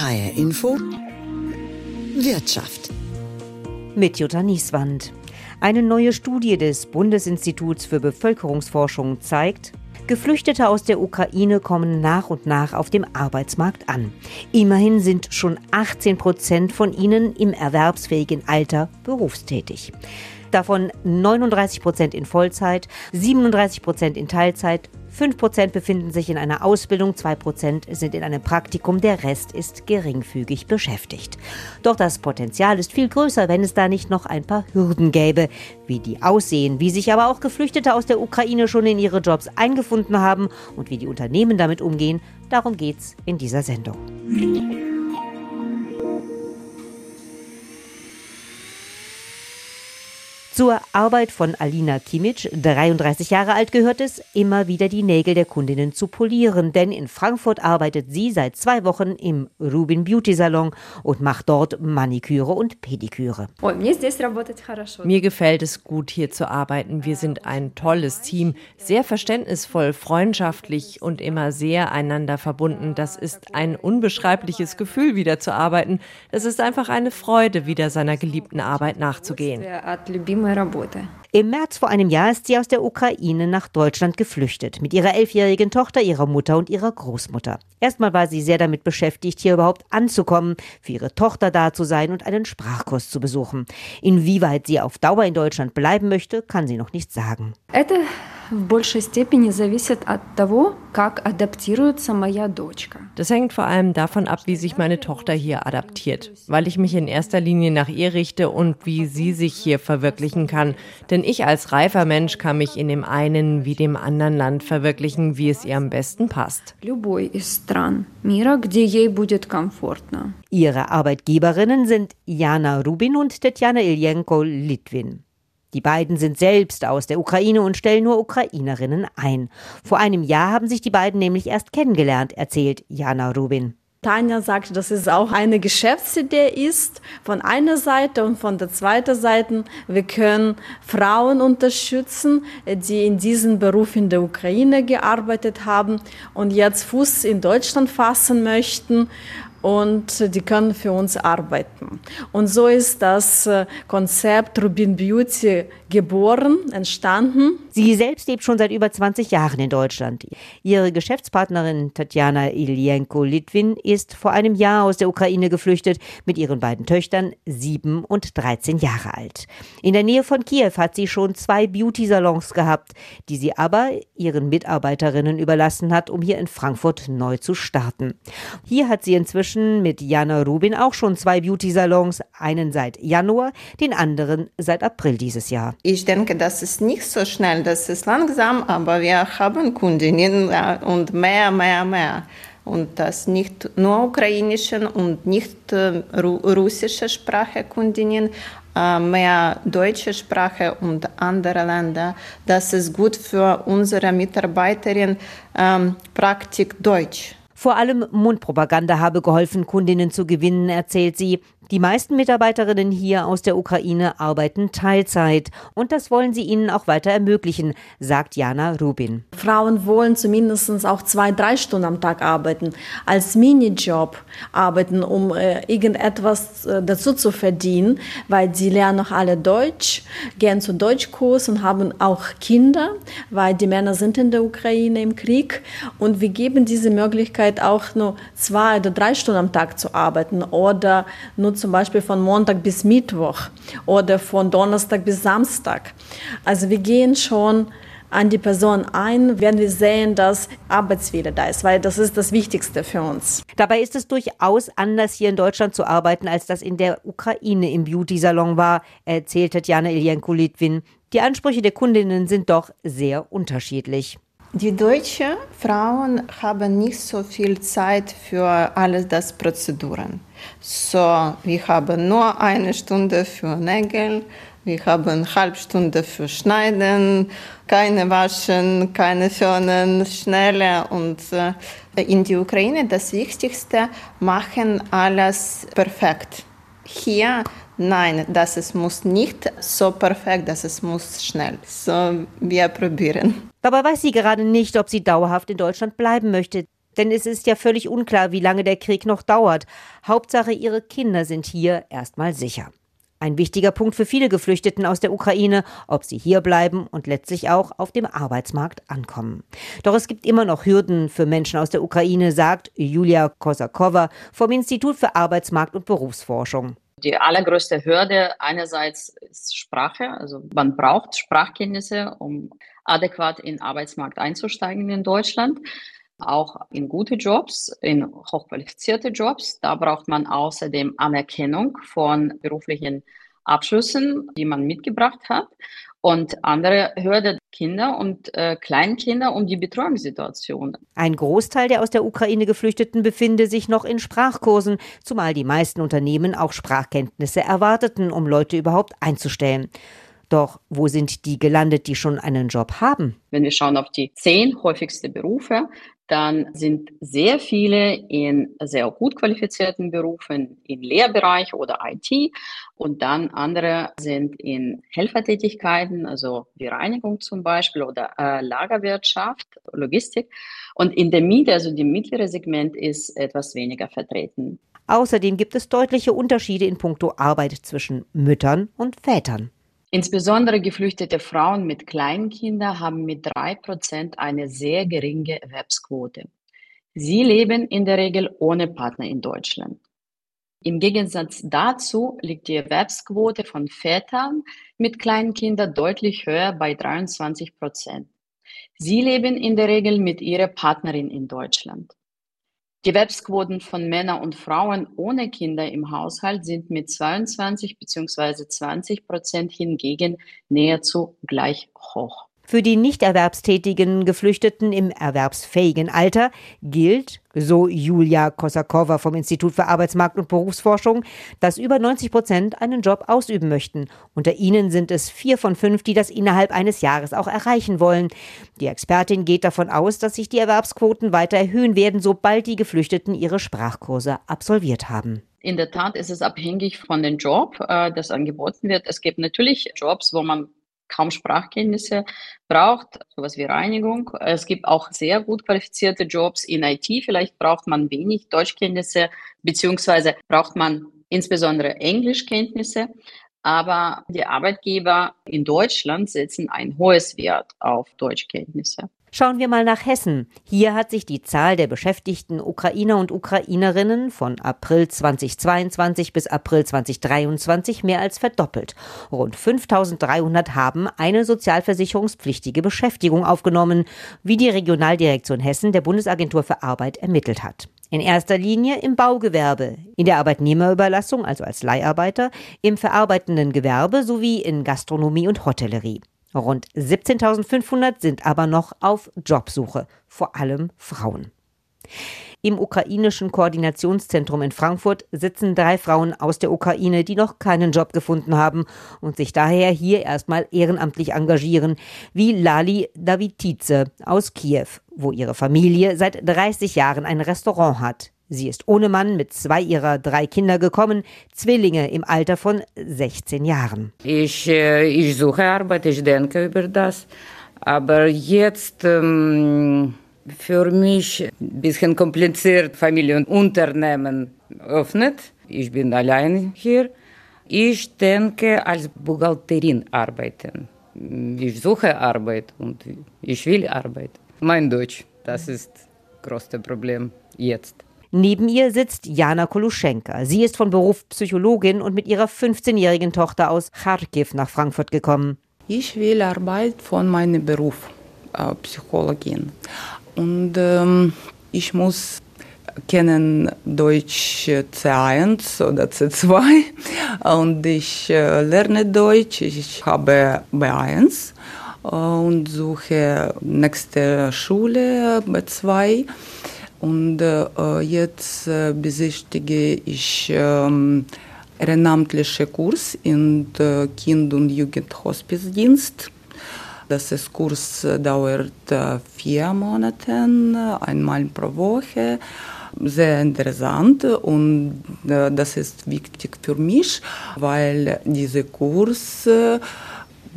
HR Info Wirtschaft mit Jutta Nieswand. Eine neue Studie des Bundesinstituts für Bevölkerungsforschung zeigt, Geflüchtete aus der Ukraine kommen nach und nach auf dem Arbeitsmarkt an. Immerhin sind schon 18 Prozent von ihnen im erwerbsfähigen Alter berufstätig. Davon 39 Prozent in Vollzeit, 37 Prozent in Teilzeit 5% befinden sich in einer Ausbildung, 2% sind in einem Praktikum, der Rest ist geringfügig beschäftigt. Doch das Potenzial ist viel größer, wenn es da nicht noch ein paar Hürden gäbe. Wie die aussehen, wie sich aber auch Geflüchtete aus der Ukraine schon in ihre Jobs eingefunden haben und wie die Unternehmen damit umgehen, darum geht's in dieser Sendung. Zur Arbeit von Alina Kimic, 33 Jahre alt, gehört es, immer wieder die Nägel der Kundinnen zu polieren, denn in Frankfurt arbeitet sie seit zwei Wochen im Rubin Beauty Salon und macht dort Maniküre und Pediküre. Mir gefällt es gut, hier zu arbeiten. Wir sind ein tolles Team, sehr verständnisvoll, freundschaftlich und immer sehr einander verbunden. Das ist ein unbeschreibliches Gefühl, wieder zu arbeiten. Es ist einfach eine Freude, wieder seiner geliebten Arbeit nachzugehen. Im März vor einem Jahr ist sie aus der Ukraine nach Deutschland geflüchtet, mit ihrer elfjährigen Tochter, ihrer Mutter und ihrer Großmutter. Erstmal war sie sehr damit beschäftigt, hier überhaupt anzukommen, für ihre Tochter da zu sein und einen Sprachkurs zu besuchen. Inwieweit sie auf Dauer in Deutschland bleiben möchte, kann sie noch nicht sagen в большей степени зависит от того, как адаптируется моя дочка. Das hängt vor allem davon ab, wie sich meine Tochter hier adaptiert, weil ich mich in erster Linie nach ihr richte und wie sie sich hier verwirklichen kann. Denn ich als reifer Mensch kann mich in dem einen wie dem anderen Land verwirklichen, wie es ihr am besten passt. Любой из стран мира, где ей будет комфортно. Ihre Arbeitgeberinnen sind Jana Rubin und Tetjana Iljenko-Litvin. Die beiden sind selbst aus der Ukraine und stellen nur Ukrainerinnen ein. Vor einem Jahr haben sich die beiden nämlich erst kennengelernt, erzählt Jana Rubin. Tanja sagt, dass es auch eine Geschäftsidee ist, von einer Seite und von der zweiten Seite. Wir können Frauen unterstützen, die in diesem Beruf in der Ukraine gearbeitet haben und jetzt Fuß in Deutschland fassen möchten und die können für uns arbeiten. Und so ist das äh, Konzept Rubin Beauty geboren, entstanden. Sie selbst lebt schon seit über 20 Jahren in Deutschland. Ihre Geschäftspartnerin Tatjana Ilienko-Litwin ist vor einem Jahr aus der Ukraine geflüchtet mit ihren beiden Töchtern, sieben und 13 Jahre alt. In der Nähe von Kiew hat sie schon zwei Beauty-Salons gehabt, die sie aber ihren Mitarbeiterinnen überlassen hat, um hier in Frankfurt neu zu starten. Hier hat sie inzwischen inzwischen mit Jana Rubin auch schon zwei Beauty-Salons, einen seit Januar, den anderen seit April dieses Jahr. Ich denke, das ist nicht so schnell, das ist langsam, aber wir haben Kundinnen und mehr, mehr, mehr. Und das nicht nur ukrainischen und nicht äh, russische Sprache Kundinnen, äh, mehr deutsche Sprache und andere Länder. Das ist gut für unsere Mitarbeiterinnen ähm, Praktik Deutsch. Vor allem Mundpropaganda habe geholfen, Kundinnen zu gewinnen, erzählt sie. Die meisten Mitarbeiterinnen hier aus der Ukraine arbeiten Teilzeit und das wollen sie ihnen auch weiter ermöglichen, sagt Jana Rubin. Frauen wollen zumindest auch zwei, drei Stunden am Tag arbeiten, als Minijob arbeiten, um äh, irgendetwas äh, dazu zu verdienen, weil sie lernen noch alle Deutsch, gehen zu Deutschkurs und haben auch Kinder, weil die Männer sind in der Ukraine im Krieg und wir geben diese Möglichkeit auch nur zwei oder drei Stunden am Tag zu arbeiten oder nur zum Beispiel von Montag bis Mittwoch oder von Donnerstag bis Samstag. Also wir gehen schon an die Person ein, werden wir sehen, dass Arbeitswille da ist, weil das ist das Wichtigste für uns. Dabei ist es durchaus anders, hier in Deutschland zu arbeiten, als das in der Ukraine im Beauty-Salon war, erzählt Tatjana Iljenko-Litwin. Die Ansprüche der Kundinnen sind doch sehr unterschiedlich. Die deutschen Frauen haben nicht so viel Zeit für alles das Prozeduren. So, wir haben nur eine Stunde für Nägel, wir haben eine halbe Stunde für Schneiden, keine Waschen, keine Föhnen, schneller und äh, in die Ukraine das Wichtigste, machen alles perfekt. Hier Nein, das ist, muss nicht so perfekt, dass es muss schnell. So, wir probieren. Dabei weiß sie gerade nicht, ob sie dauerhaft in Deutschland bleiben möchte. Denn es ist ja völlig unklar, wie lange der Krieg noch dauert. Hauptsache, ihre Kinder sind hier erstmal sicher. Ein wichtiger Punkt für viele Geflüchteten aus der Ukraine, ob sie hier bleiben und letztlich auch auf dem Arbeitsmarkt ankommen. Doch es gibt immer noch Hürden für Menschen aus der Ukraine, sagt Julia Kosakova vom Institut für Arbeitsmarkt und Berufsforschung. Die allergrößte Hürde einerseits ist Sprache, also man braucht Sprachkenntnisse, um adäquat in den Arbeitsmarkt einzusteigen in Deutschland auch in gute Jobs, in hochqualifizierte Jobs. Da braucht man außerdem Anerkennung von beruflichen Abschlüssen, die man mitgebracht hat. Und andere Hürde Kinder und äh, Kleinkinder um die Betreuungssituation. Ein Großteil der aus der Ukraine Geflüchteten befinde sich noch in Sprachkursen, zumal die meisten Unternehmen auch Sprachkenntnisse erwarteten, um Leute überhaupt einzustellen. Doch wo sind die gelandet, die schon einen Job haben? Wenn wir schauen auf die zehn häufigsten Berufe, dann sind sehr viele in sehr gut qualifizierten Berufen im Lehrbereich oder IT und dann andere sind in Helfertätigkeiten, also wie Reinigung zum Beispiel oder äh, Lagerwirtschaft, Logistik. Und in der Mitte, also dem mittlere Segment, ist etwas weniger vertreten. Außerdem gibt es deutliche Unterschiede in puncto Arbeit zwischen Müttern und Vätern. Insbesondere geflüchtete Frauen mit Kleinkindern haben mit drei Prozent eine sehr geringe Erwerbsquote. Sie leben in der Regel ohne Partner in Deutschland. Im Gegensatz dazu liegt die Erwerbsquote von Vätern mit Kleinkindern deutlich höher bei 23 Prozent. Sie leben in der Regel mit ihrer Partnerin in Deutschland. Die Gewerbsquoten von Männern und Frauen ohne Kinder im Haushalt sind mit 22 bzw. 20 Prozent hingegen nahezu gleich hoch. Für die nicht erwerbstätigen Geflüchteten im erwerbsfähigen Alter gilt, so Julia Kosakowa vom Institut für Arbeitsmarkt und Berufsforschung, dass über 90 Prozent einen Job ausüben möchten. Unter ihnen sind es vier von fünf, die das innerhalb eines Jahres auch erreichen wollen. Die Expertin geht davon aus, dass sich die Erwerbsquoten weiter erhöhen werden, sobald die Geflüchteten ihre Sprachkurse absolviert haben. In der Tat ist es abhängig von dem Job, äh, das angeboten wird. Es gibt natürlich Jobs, wo man kaum Sprachkenntnisse braucht, sowas wie Reinigung. Es gibt auch sehr gut qualifizierte Jobs in IT. Vielleicht braucht man wenig Deutschkenntnisse, beziehungsweise braucht man insbesondere Englischkenntnisse. Aber die Arbeitgeber in Deutschland setzen ein hohes Wert auf Deutschkenntnisse. Schauen wir mal nach Hessen. Hier hat sich die Zahl der beschäftigten Ukrainer und Ukrainerinnen von April 2022 bis April 2023 mehr als verdoppelt. Rund 5300 haben eine sozialversicherungspflichtige Beschäftigung aufgenommen, wie die Regionaldirektion Hessen der Bundesagentur für Arbeit ermittelt hat. In erster Linie im Baugewerbe, in der Arbeitnehmerüberlassung, also als Leiharbeiter, im verarbeitenden Gewerbe sowie in Gastronomie und Hotellerie. Rund 17.500 sind aber noch auf Jobsuche, vor allem Frauen. Im ukrainischen Koordinationszentrum in Frankfurt sitzen drei Frauen aus der Ukraine, die noch keinen Job gefunden haben und sich daher hier erstmal ehrenamtlich engagieren, wie Lali Davitice aus Kiew, wo ihre Familie seit 30 Jahren ein Restaurant hat. Sie ist ohne Mann mit zwei ihrer drei Kinder gekommen, Zwillinge im Alter von 16 Jahren. Ich, äh, ich suche Arbeit, ich denke über das. Aber jetzt ähm, für mich ein bisschen kompliziert, Familienunternehmen öffnet. Ich bin allein hier. Ich denke, als Buchhalterin arbeiten. Ich suche Arbeit und ich will Arbeit. Mein Deutsch, das ist das größte Problem jetzt. Neben ihr sitzt Jana Koluschenka. Sie ist von Beruf Psychologin und mit ihrer 15-jährigen Tochter aus Kharkiv nach Frankfurt gekommen. Ich will Arbeit von meinem Beruf, äh, Psychologin. Und ähm, ich muss kennen Deutsch C1 oder C2 und ich äh, lerne Deutsch. Ich habe B1 äh, und suche nächste Schule B2. Und äh, jetzt äh, besichtige ich ähm, ehrenamtlichen Kurs in äh, Kind- und Jugendhospizdienst. Das ist Kurs äh, dauert äh, vier Monate, einmal pro Woche. Sehr interessant und äh, das ist wichtig für mich, weil dieser Kurs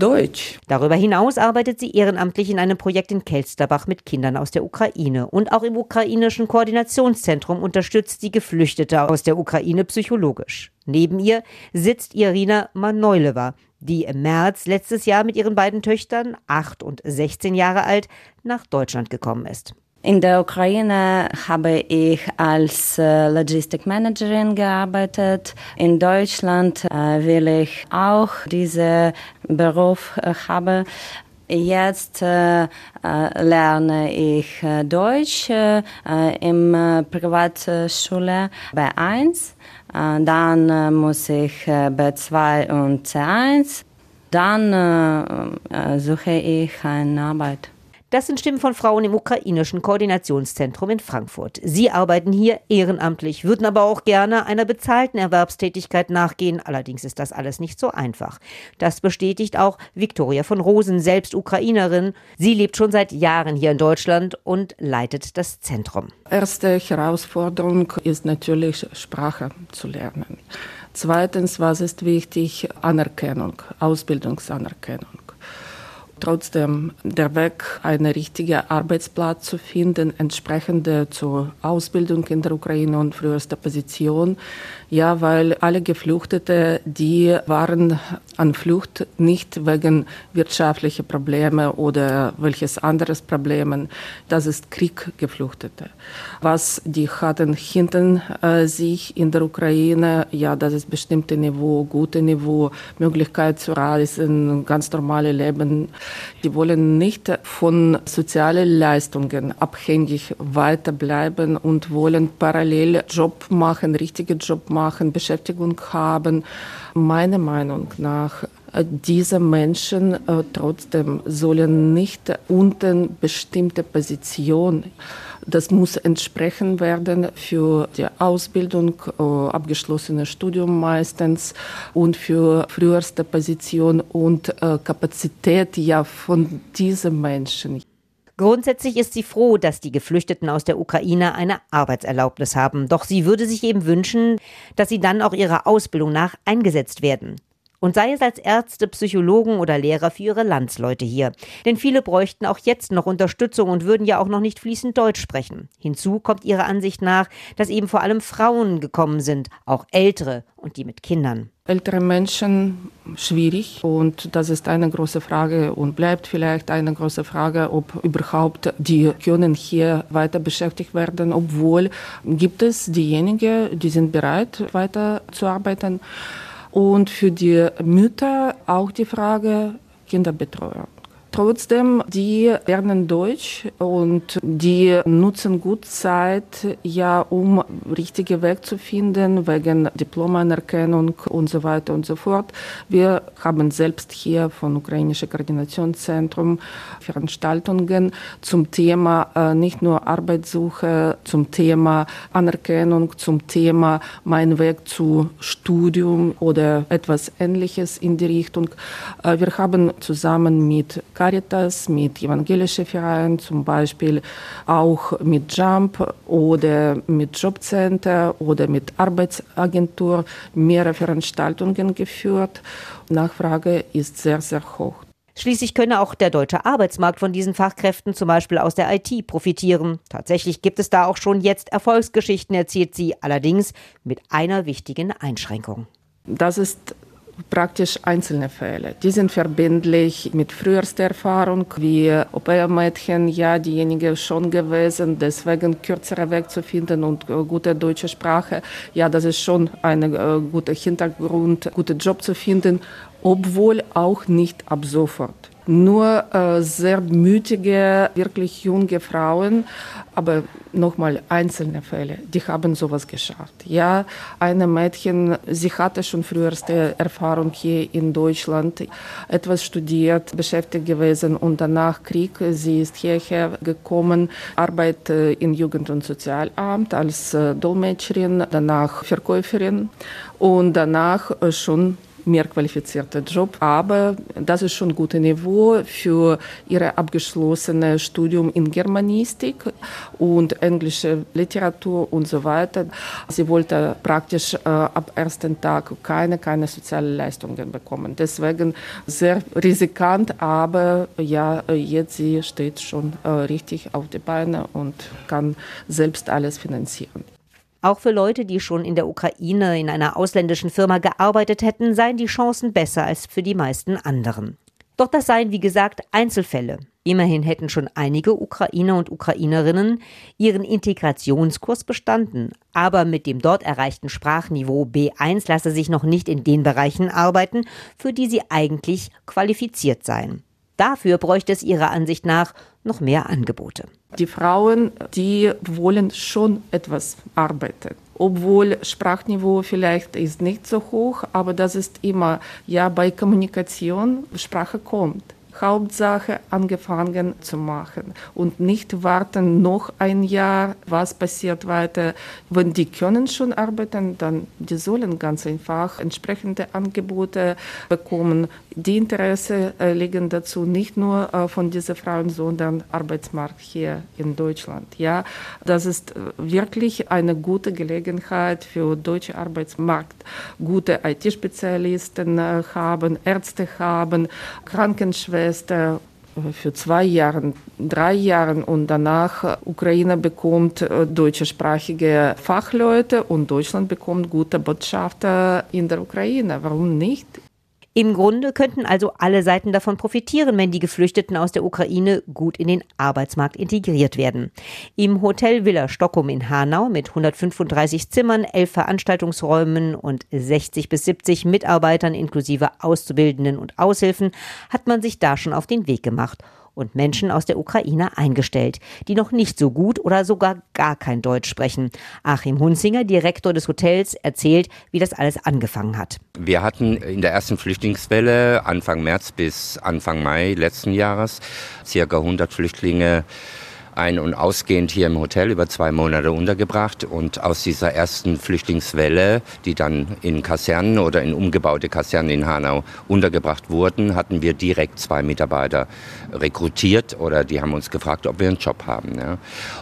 Deutsch. Darüber hinaus arbeitet sie ehrenamtlich in einem Projekt in Kelsterbach mit Kindern aus der Ukraine. Und auch im ukrainischen Koordinationszentrum unterstützt sie Geflüchtete aus der Ukraine psychologisch. Neben ihr sitzt Irina Manoileva, die im März letztes Jahr mit ihren beiden Töchtern, acht und 16 Jahre alt, nach Deutschland gekommen ist. In der Ukraine habe ich als äh, Logistikmanagerin gearbeitet. In Deutschland äh, will ich auch diesen Beruf äh, haben. Jetzt äh, lerne ich Deutsch äh, im Privatschule B1. Äh, dann muss ich äh, B2 und C1. Dann suche ich eine Arbeit. Das sind Stimmen von Frauen im ukrainischen Koordinationszentrum in Frankfurt. Sie arbeiten hier ehrenamtlich, würden aber auch gerne einer bezahlten Erwerbstätigkeit nachgehen. Allerdings ist das alles nicht so einfach. Das bestätigt auch Viktoria von Rosen, selbst Ukrainerin. Sie lebt schon seit Jahren hier in Deutschland und leitet das Zentrum. Erste Herausforderung ist natürlich Sprache zu lernen. Zweitens, was ist wichtig? Anerkennung, Ausbildungsanerkennung trotzdem der Weg, einen richtigen Arbeitsplatz zu finden, entsprechende zur Ausbildung in der Ukraine und frühester Position. Ja, weil alle Geflüchtete, die waren an Flucht nicht wegen wirtschaftlicher Probleme oder welches anderes Problemen. Das ist Krieg Geflüchtete. Was die hatten hinten äh, sich in der Ukraine, ja, das ist bestimmte Niveau, gute Niveau, Möglichkeit zu reisen, ganz normale Leben. Die wollen nicht von sozialen Leistungen abhängig weiterbleiben und wollen parallel Job machen, richtige Job machen, Beschäftigung haben. Meiner Meinung nach diese Menschen äh, trotzdem sollen nicht unter bestimmte Position das muss entsprechen werden für die Ausbildung, äh, abgeschlossenes Studium meistens und für früheste Position und äh, Kapazität ja von diesen Menschen. Grundsätzlich ist sie froh, dass die Geflüchteten aus der Ukraine eine Arbeitserlaubnis haben. Doch sie würde sich eben wünschen, dass sie dann auch ihrer Ausbildung nach eingesetzt werden und sei es als Ärzte, Psychologen oder Lehrer für ihre Landsleute hier. Denn viele bräuchten auch jetzt noch Unterstützung und würden ja auch noch nicht fließend Deutsch sprechen. Hinzu kommt ihrer Ansicht nach, dass eben vor allem Frauen gekommen sind, auch ältere und die mit Kindern. Ältere Menschen schwierig und das ist eine große Frage und bleibt vielleicht eine große Frage, ob überhaupt die können hier weiter beschäftigt werden, obwohl gibt es diejenigen, die sind bereit weiter zu arbeiten. Und für die Mütter auch die Frage Kinderbetreuung. Trotzdem, die lernen Deutsch und die nutzen gut Zeit, ja, um richtige Weg zu finden, wegen Diplomanerkennung und so weiter und so fort. Wir haben selbst hier von Ukrainischen Koordinationszentrum Veranstaltungen zum Thema äh, nicht nur Arbeitssuche, zum Thema Anerkennung, zum Thema mein Weg zu Studium oder etwas Ähnliches in die Richtung. Äh, wir haben zusammen mit Caritas, mit evangelischen Vereinen, zum Beispiel auch mit Jump oder mit Jobcenter oder mit Arbeitsagentur mehrere Veranstaltungen geführt. Nachfrage ist sehr, sehr hoch. Schließlich könne auch der deutsche Arbeitsmarkt von diesen Fachkräften, zum Beispiel aus der IT, profitieren. Tatsächlich gibt es da auch schon jetzt Erfolgsgeschichten, erzählt sie, allerdings mit einer wichtigen Einschränkung. Das ist praktisch einzelne Fälle. Die sind verbindlich mit frühester Erfahrung, wie Au-pair-Mädchen, ja, diejenige schon gewesen, deswegen kürzerer Weg zu finden und äh, gute deutsche Sprache. Ja, das ist schon ein äh, guter Hintergrund, guten Job zu finden, obwohl auch nicht ab sofort nur äh, sehr mütige, wirklich junge Frauen, aber nochmal einzelne Fälle, die haben sowas geschafft. Ja, eine Mädchen, sie hatte schon früherste Erfahrung hier in Deutschland, etwas studiert, beschäftigt gewesen und danach Krieg, sie ist hierher gekommen, arbeitet im Jugend- und Sozialamt als äh, Dolmetscherin, danach Verkäuferin und danach äh, schon mehr qualifizierter Job. Aber das ist schon ein gutes Niveau für ihr abgeschlossene Studium in Germanistik und englische Literatur und so weiter. Sie wollte praktisch äh, ab ersten Tag keine, keine sozialen Leistungen bekommen. Deswegen sehr riskant, aber ja, jetzt sie steht schon äh, richtig auf die Beine und kann selbst alles finanzieren. Auch für Leute, die schon in der Ukraine in einer ausländischen Firma gearbeitet hätten, seien die Chancen besser als für die meisten anderen. Doch das seien, wie gesagt, Einzelfälle. Immerhin hätten schon einige Ukrainer und Ukrainerinnen ihren Integrationskurs bestanden. Aber mit dem dort erreichten Sprachniveau B1 lasse sich noch nicht in den Bereichen arbeiten, für die sie eigentlich qualifiziert seien. Dafür bräuchte es ihrer Ansicht nach noch mehr Angebote. Die Frauen, die wollen schon etwas arbeiten. Obwohl Sprachniveau vielleicht ist nicht so hoch, aber das ist immer, ja, bei Kommunikation, Sprache kommt. Hauptsache angefangen zu machen und nicht warten noch ein Jahr, was passiert weiter. Wenn die können schon arbeiten, dann die sollen ganz einfach entsprechende Angebote bekommen. Die Interesse äh, liegen dazu nicht nur äh, von diesen Frauen, sondern Arbeitsmarkt hier in Deutschland. Ja, das ist äh, wirklich eine gute Gelegenheit für deutsche Arbeitsmarkt, gute IT-Spezialisten haben, Ärzte haben, Krankenschwestern Semester für zwei Jahre, drei Jahre und danach Ukraine bekommt äh, deutschsprachige Fachleute und Deutschland bekommt gute Botschafter in der Ukraine. Warum nicht? Im Grunde könnten also alle Seiten davon profitieren, wenn die Geflüchteten aus der Ukraine gut in den Arbeitsmarkt integriert werden. Im Hotel Villa Stockholm in Hanau mit 135 Zimmern, elf Veranstaltungsräumen und 60 bis 70 Mitarbeitern inklusive Auszubildenden und Aushilfen hat man sich da schon auf den Weg gemacht und Menschen aus der Ukraine eingestellt, die noch nicht so gut oder sogar gar kein Deutsch sprechen. Achim Hunzinger, Direktor des Hotels, erzählt, wie das alles angefangen hat. Wir hatten in der ersten Flüchtlingswelle Anfang März bis Anfang Mai letzten Jahres circa 100 Flüchtlinge ein- und ausgehend hier im Hotel über zwei Monate untergebracht. Und aus dieser ersten Flüchtlingswelle, die dann in Kasernen oder in umgebaute Kasernen in Hanau untergebracht wurden, hatten wir direkt zwei Mitarbeiter rekrutiert oder die haben uns gefragt, ob wir einen Job haben. Ja.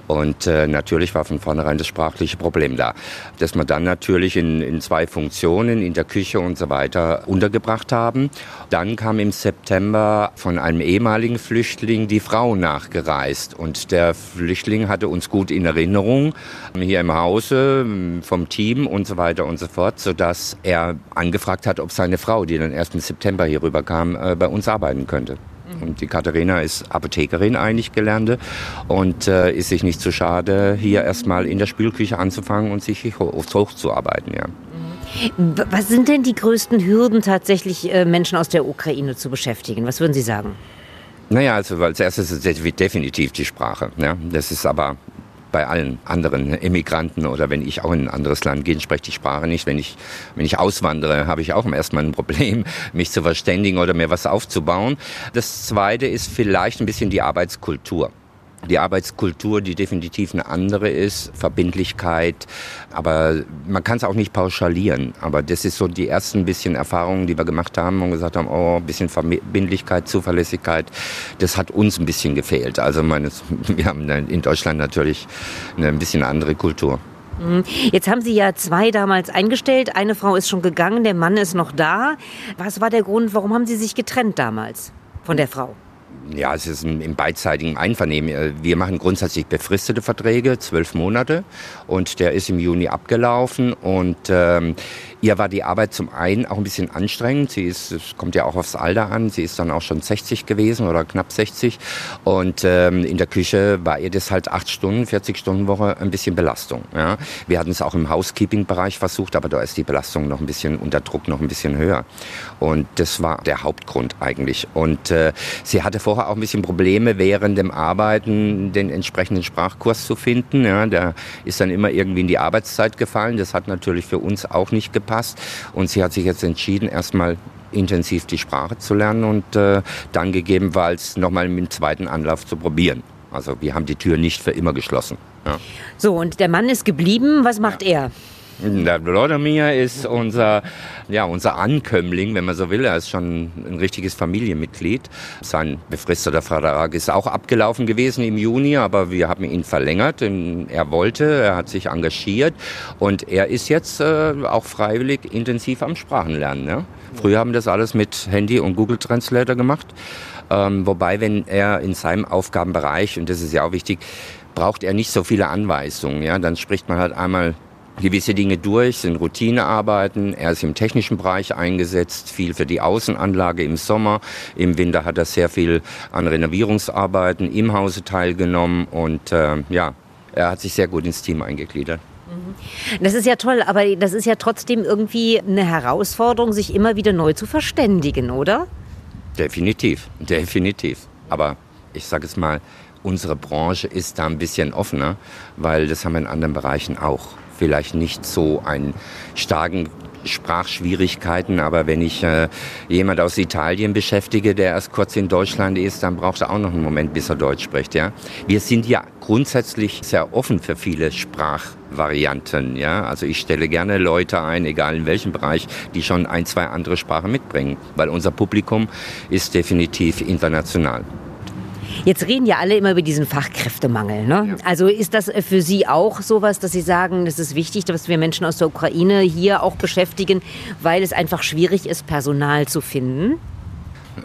Und äh, natürlich war von vornherein das sprachliche Problem da, dass wir dann natürlich in, in zwei Funktionen, in der Küche und so weiter, untergebracht haben. Dann kam im September von einem ehemaligen Flüchtling die Frau nachgereist und der der Flüchtling hatte uns gut in Erinnerung, hier im Hause, vom Team und so weiter und so fort, sodass er angefragt hat, ob seine Frau, die dann erst im September hier rüberkam, äh, bei uns arbeiten könnte. Mhm. Und die Katharina ist Apothekerin eigentlich gelernte und äh, ist sich nicht zu schade, hier erstmal in der Spülküche anzufangen und sich hochzuarbeiten. Ja. Mhm. Was sind denn die größten Hürden tatsächlich, äh, Menschen aus der Ukraine zu beschäftigen? Was würden Sie sagen? Naja, also als erstes ist es definitiv die Sprache. Ja. Das ist aber bei allen anderen Immigranten oder wenn ich auch in ein anderes Land gehe, spreche ich die Sprache nicht. Wenn ich, wenn ich auswandere, habe ich auch erstmal ein Problem, mich zu verständigen oder mir was aufzubauen. Das Zweite ist vielleicht ein bisschen die Arbeitskultur die Arbeitskultur, die definitiv eine andere ist, Verbindlichkeit, aber man kann es auch nicht pauschalieren. Aber das ist so die ersten bisschen Erfahrungen, die wir gemacht haben und gesagt haben, oh, ein bisschen Verbindlichkeit, Zuverlässigkeit, das hat uns ein bisschen gefehlt. Also meine, wir haben in Deutschland natürlich eine ein bisschen andere Kultur. Mhm. Jetzt haben Sie ja zwei damals eingestellt. Eine Frau ist schon gegangen, der Mann ist noch da. Was war der Grund, warum haben Sie sich getrennt damals von der Frau? Ja, es ist im beidseitigen Einvernehmen. Äh, wir machen grundsätzlich befristete Verträge, zwölf Monate, und der ist im Juni abgelaufen. Und ähm, Ihr war die Arbeit zum einen auch ein bisschen anstrengend. Sie ist, es kommt ja auch aufs Alter an. Sie ist dann auch schon 60 gewesen oder knapp 60. Und ähm, in der Küche war ihr das halt acht Stunden, 40 Stunden Woche ein bisschen Belastung. Ja. Wir hatten es auch im Housekeeping-Bereich versucht, aber da ist die Belastung noch ein bisschen unter Druck noch ein bisschen höher. Und das war der Hauptgrund eigentlich. Und äh, sie hatte vorher auch ein bisschen Probleme während dem Arbeiten den entsprechenden Sprachkurs zu finden. Ja. Der ist dann immer irgendwie in die Arbeitszeit gefallen. Das hat natürlich für uns auch nicht gepasst gepasst. Und sie hat sich jetzt entschieden, erstmal intensiv die Sprache zu lernen und äh, dann gegebenenfalls nochmal mit dem zweiten Anlauf zu probieren. Also wir haben die Tür nicht für immer geschlossen. Ja. So, und der Mann ist geblieben. Was macht ja. er? Der Wladimir ist unser, ja, unser Ankömmling, wenn man so will. Er ist schon ein richtiges Familienmitglied. Sein befristeter Vertrag ist auch abgelaufen gewesen im Juni, aber wir haben ihn verlängert. Er wollte, er hat sich engagiert und er ist jetzt äh, auch freiwillig intensiv am Sprachenlernen. Ne? Früher haben wir das alles mit Handy und Google Translator gemacht. Ähm, wobei, wenn er in seinem Aufgabenbereich, und das ist ja auch wichtig, braucht er nicht so viele Anweisungen. Ja? Dann spricht man halt einmal gewisse Dinge durch, sind Routinearbeiten. Er ist im technischen Bereich eingesetzt, viel für die Außenanlage im Sommer. Im Winter hat er sehr viel an Renovierungsarbeiten im Hause teilgenommen und äh, ja, er hat sich sehr gut ins Team eingegliedert. Mhm. Das ist ja toll, aber das ist ja trotzdem irgendwie eine Herausforderung, sich immer wieder neu zu verständigen, oder? Definitiv, definitiv. Aber ich sage es mal, unsere Branche ist da ein bisschen offener, weil das haben wir in anderen Bereichen auch vielleicht nicht so einen starken Sprachschwierigkeiten, aber wenn ich äh, jemand aus Italien beschäftige, der erst kurz in Deutschland ist, dann braucht er auch noch einen Moment, bis er Deutsch spricht. Ja, wir sind ja grundsätzlich sehr offen für viele Sprachvarianten. Ja, also ich stelle gerne Leute ein, egal in welchem Bereich, die schon ein, zwei andere Sprachen mitbringen, weil unser Publikum ist definitiv international. Jetzt reden ja alle immer über diesen Fachkräftemangel. Ne? Ja. Also ist das für Sie auch sowas, dass Sie sagen, es ist wichtig, dass wir Menschen aus der Ukraine hier auch beschäftigen, weil es einfach schwierig ist, Personal zu finden?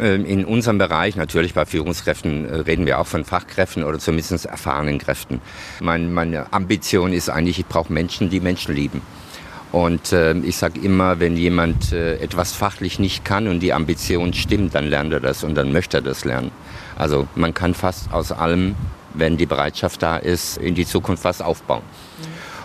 Ähm, in unserem Bereich, natürlich bei Führungskräften, äh, reden wir auch von Fachkräften oder zumindest erfahrenen Kräften. Mein, meine Ambition ist eigentlich, ich brauche Menschen, die Menschen lieben. Und äh, ich sage immer, wenn jemand äh, etwas fachlich nicht kann und die Ambition stimmt, dann lernt er das und dann möchte er das lernen. Also man kann fast aus allem, wenn die Bereitschaft da ist, in die Zukunft was aufbauen.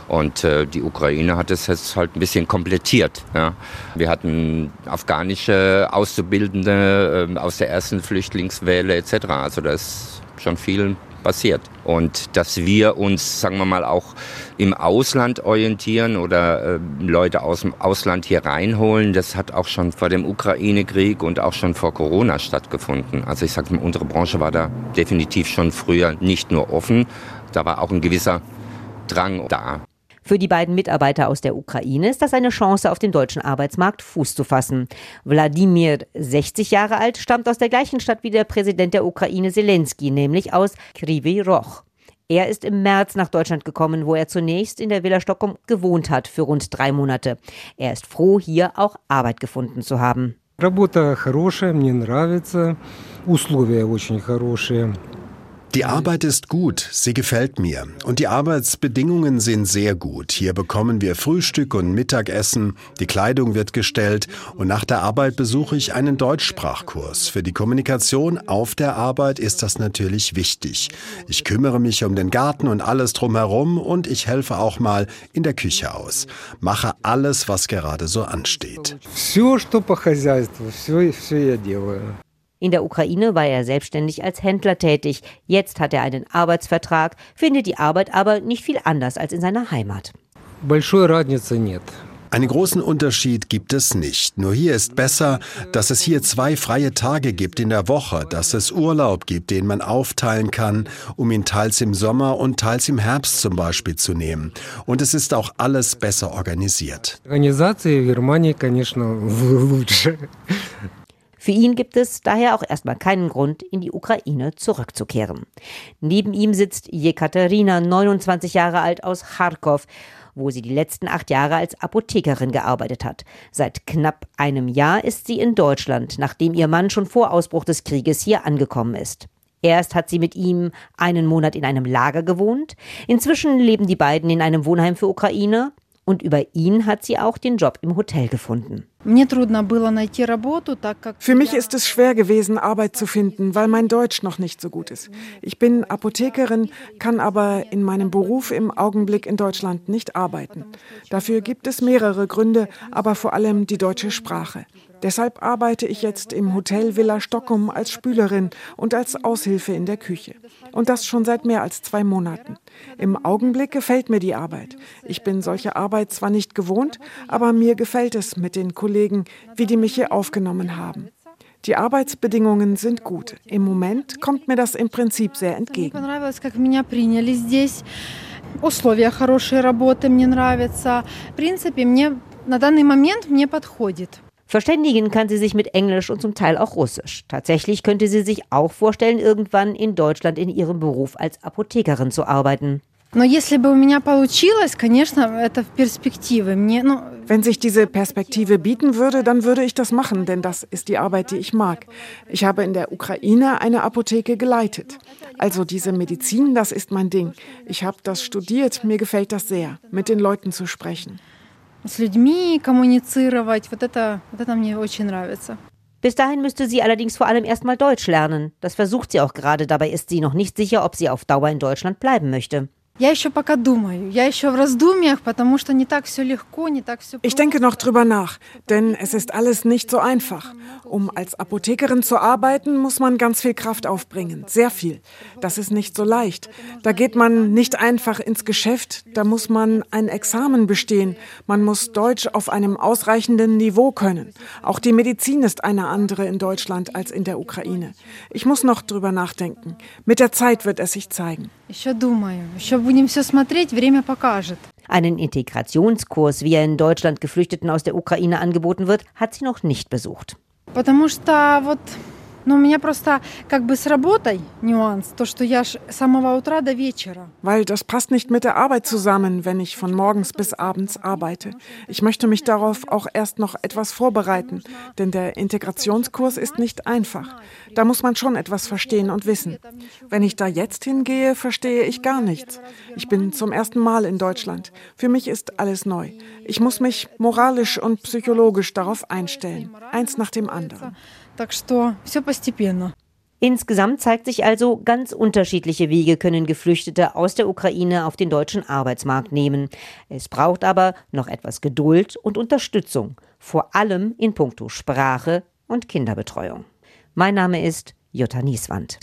Und äh, die Ukraine hat es jetzt halt ein bisschen komplettiert. Ja. Wir hatten afghanische Auszubildende äh, aus der ersten Flüchtlingswelle etc. Also da ist schon viel passiert. Und dass wir uns, sagen wir mal, auch im Ausland orientieren oder äh, Leute aus dem Ausland hier reinholen, das hat auch schon vor dem Ukraine-Krieg und auch schon vor Corona stattgefunden. Also ich sage mal, unsere Branche war da definitiv schon früher nicht nur offen, da war auch ein gewisser Drang da. Für die beiden Mitarbeiter aus der Ukraine ist das eine Chance, auf dem deutschen Arbeitsmarkt Fuß zu fassen. Wladimir, 60 Jahre alt, stammt aus der gleichen Stadt wie der Präsident der Ukraine Zelensky, nämlich aus Kryvyi Roch. Er ist im März nach Deutschland gekommen, wo er zunächst in der Villa Stockholm gewohnt hat für rund drei Monate. Er ist froh, hier auch Arbeit gefunden zu haben. Работа хорошая, мне нравится, условия очень хорошие. Die Arbeit ist gut, sie gefällt mir. Und die Arbeitsbedingungen sind sehr gut. Hier bekommen wir Frühstück und Mittagessen, die Kleidung wird gestellt und nach der Arbeit besuche ich einen Deutschsprachkurs. Für die Kommunikation auf der Arbeit ist das natürlich wichtig. Ich kümmere mich um den Garten und alles drumherum und ich helfe auch mal in der Küche aus. Mache alles, was gerade so ansteht. Все, что по хозяйству, все, все я делаю. In der Ukraine war er selbstständig als Händler tätig. Jetzt hat er einen Arbeitsvertrag, findet die Arbeit aber nicht viel anders als in seiner Heimat. Einen großen Unterschied gibt es nicht. Nur hier ist besser, dass es hier zwei freie Tage gibt in der Woche, dass es Urlaub gibt, den man aufteilen kann, um ihn teils im Sommer und teils im Herbst zum Beispiel zu nehmen. Und es ist auch alles besser organisiert. Für ihn gibt es daher auch erstmal keinen Grund, in die Ukraine zurückzukehren. Neben ihm sitzt Jekaterina, 29 Jahre alt aus Kharkov, wo sie die letzten acht Jahre als Apothekerin gearbeitet hat. Seit knapp einem Jahr ist sie in Deutschland, nachdem ihr Mann schon vor Ausbruch des Krieges hier angekommen ist. Erst hat sie mit ihm einen Monat in einem Lager gewohnt. Inzwischen leben die beiden in einem Wohnheim für Ukrainer und über ihn hat sie auch den Job im Hotel gefunden. Für mich ist es schwer gewesen, Arbeit zu finden, weil mein Deutsch noch nicht so gut ist. Ich bin Apothekerin, kann aber in meinem Beruf im Augenblick in Deutschland nicht arbeiten. Dafür gibt es mehrere Gründe, aber vor allem die deutsche Sprache. Deshalb arbeite ich jetzt im Hotel Villa Stockholm als Spülerin und als Aushilfe in der Küche. Und das schon seit mehr als zwei Monaten. Im Augenblick gefällt mir die Arbeit. Ich bin solche Arbeit zwar nicht gewohnt, aber mir gefällt es mit den Kollegen, wie die mich hier aufgenommen haben. Die Arbeitsbedingungen sind gut. Im Moment kommt mir das im Prinzip sehr entgegen. условия хорошей работы мне нравятся. В принципе, мне на данный момент мне подходит. Verständigen kann sie sich mit Englisch und zum Teil auch Russisch. Tatsächlich könnte sie sich auch vorstellen, irgendwann in Deutschland in ihrem Beruf als Apothekerin zu arbeiten. Wenn sich diese Perspektive bieten würde, dann würde ich das machen, denn das ist die Arbeit, die ich mag. Ich habe in der Ukraine eine Apotheke geleitet. Also diese Medizin, das ist mein Ding. Ich habe das studiert, mir gefällt das sehr, mit den Leuten zu sprechen с людьми коммуницировать. Вот это, вот это мне очень нравится. Bis dahin müsste sie allerdings vor allem erstmal Deutsch lernen. Das versucht sie auch gerade. Dabei ist sie noch nicht sicher, ob sie auf Dauer in Deutschland bleiben möchte. Я еще пока думаю. Я еще в раздумьях, потому что не так все легко, не так все Ich denke noch drüber nach, denn es ist alles nicht so einfach. Um als Apothekerin zu arbeiten, muss man ganz viel Kraft aufbringen, sehr viel. Das ist nicht so leicht. Da geht man nicht einfach ins Geschäft, da muss man ein Examen bestehen. Man muss Deutsch auf einem ausreichenden Niveau können. Auch die Medizin ist eine andere in Deutschland als in der Ukraine. Ich muss noch drüber nachdenken. Mit der Zeit wird es sich zeigen. Еще думаю, еще будем все смотреть, время покажет. Einen Integrationskurs, wie er in Deutschland Geflüchteten aus der Ukraine angeboten wird, hat sie noch nicht besucht. Потому что вот Но у меня просто как бы с работой нюанс, то, что я с самого утра до вечера. Weil das passt nicht mit der Arbeit zusammen, wenn ich von morgens bis abends arbeite. Ich möchte mich darauf auch erst noch etwas vorbereiten, denn der Integrationskurs ist nicht einfach. Da muss man schon etwas verstehen und wissen. Wenn ich da jetzt hingehe, verstehe ich gar nichts. Ich bin zum ersten Mal in Deutschland. Für mich ist alles neu. Ich muss mich moralisch und psychologisch darauf einstellen, eins nach dem anderen. Insgesamt zeigt sich also, ganz unterschiedliche Wege können Geflüchtete aus der Ukraine auf den deutschen Arbeitsmarkt nehmen. Es braucht aber noch etwas Geduld und Unterstützung, vor allem in puncto Sprache und Kinderbetreuung. Mein Name ist Jutta Nieswand.